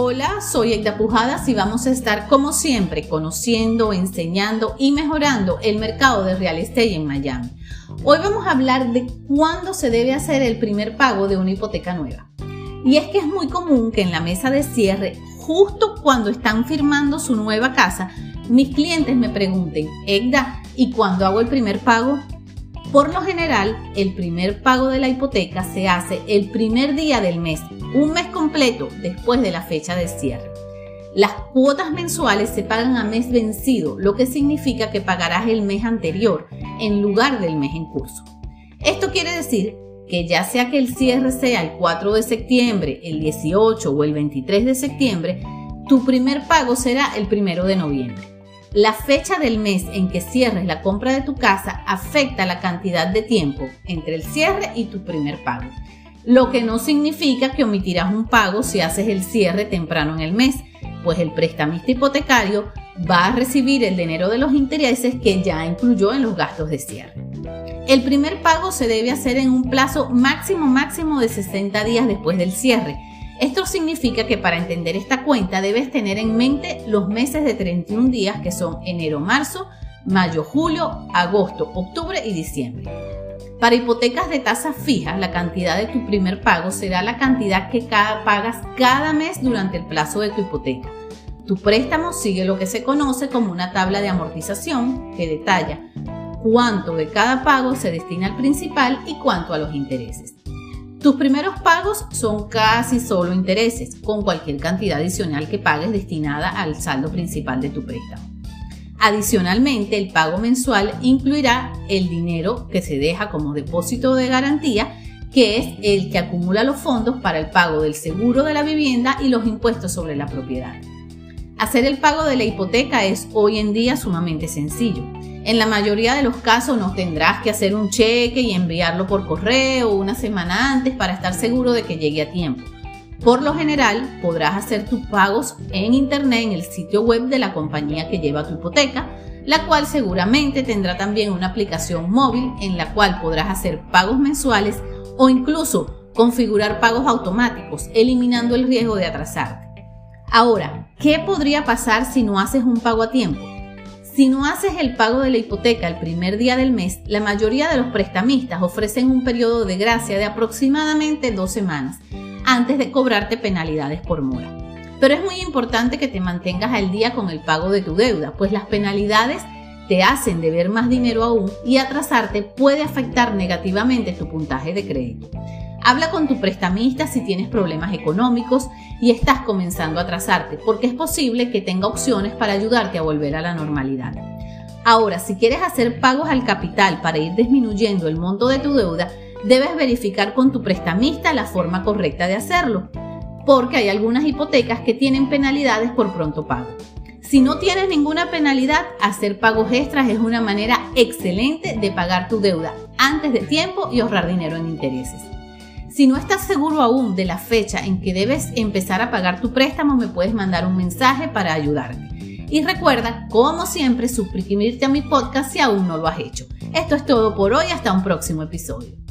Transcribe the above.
Hola, soy Egda Pujadas y vamos a estar como siempre conociendo, enseñando y mejorando el mercado de real estate en Miami. Hoy vamos a hablar de cuándo se debe hacer el primer pago de una hipoteca nueva. Y es que es muy común que en la mesa de cierre, justo cuando están firmando su nueva casa, mis clientes me pregunten, Egda, ¿y cuándo hago el primer pago? Por lo general, el primer pago de la hipoteca se hace el primer día del mes, un mes completo después de la fecha de cierre. Las cuotas mensuales se pagan a mes vencido, lo que significa que pagarás el mes anterior en lugar del mes en curso. Esto quiere decir que ya sea que el cierre sea el 4 de septiembre, el 18 o el 23 de septiembre, tu primer pago será el 1 de noviembre. La fecha del mes en que cierres la compra de tu casa afecta la cantidad de tiempo entre el cierre y tu primer pago, lo que no significa que omitirás un pago si haces el cierre temprano en el mes, pues el prestamista hipotecario va a recibir el dinero de los intereses que ya incluyó en los gastos de cierre. El primer pago se debe hacer en un plazo máximo máximo de 60 días después del cierre, esto significa que para entender esta cuenta debes tener en mente los meses de 31 días que son enero, marzo, mayo, julio, agosto, octubre y diciembre. Para hipotecas de tasa fija, la cantidad de tu primer pago será la cantidad que pagas cada mes durante el plazo de tu hipoteca. Tu préstamo sigue lo que se conoce como una tabla de amortización que detalla cuánto de cada pago se destina al principal y cuánto a los intereses. Tus primeros pagos son casi solo intereses, con cualquier cantidad adicional que pagues destinada al saldo principal de tu préstamo. Adicionalmente, el pago mensual incluirá el dinero que se deja como depósito de garantía, que es el que acumula los fondos para el pago del seguro de la vivienda y los impuestos sobre la propiedad. Hacer el pago de la hipoteca es hoy en día sumamente sencillo. En la mayoría de los casos no tendrás que hacer un cheque y enviarlo por correo una semana antes para estar seguro de que llegue a tiempo. Por lo general, podrás hacer tus pagos en internet en el sitio web de la compañía que lleva tu hipoteca, la cual seguramente tendrá también una aplicación móvil en la cual podrás hacer pagos mensuales o incluso configurar pagos automáticos, eliminando el riesgo de atrasarte. Ahora, ¿qué podría pasar si no haces un pago a tiempo? Si no haces el pago de la hipoteca el primer día del mes, la mayoría de los prestamistas ofrecen un periodo de gracia de aproximadamente dos semanas antes de cobrarte penalidades por mora. Pero es muy importante que te mantengas al día con el pago de tu deuda, pues las penalidades te hacen deber más dinero aún y atrasarte puede afectar negativamente tu puntaje de crédito. Habla con tu prestamista si tienes problemas económicos y estás comenzando a atrasarte, porque es posible que tenga opciones para ayudarte a volver a la normalidad. Ahora, si quieres hacer pagos al capital para ir disminuyendo el monto de tu deuda, debes verificar con tu prestamista la forma correcta de hacerlo, porque hay algunas hipotecas que tienen penalidades por pronto pago. Si no tienes ninguna penalidad, hacer pagos extras es una manera excelente de pagar tu deuda antes de tiempo y ahorrar dinero en intereses. Si no estás seguro aún de la fecha en que debes empezar a pagar tu préstamo, me puedes mandar un mensaje para ayudarte. Y recuerda, como siempre, suscribirte a mi podcast si aún no lo has hecho. Esto es todo por hoy, hasta un próximo episodio.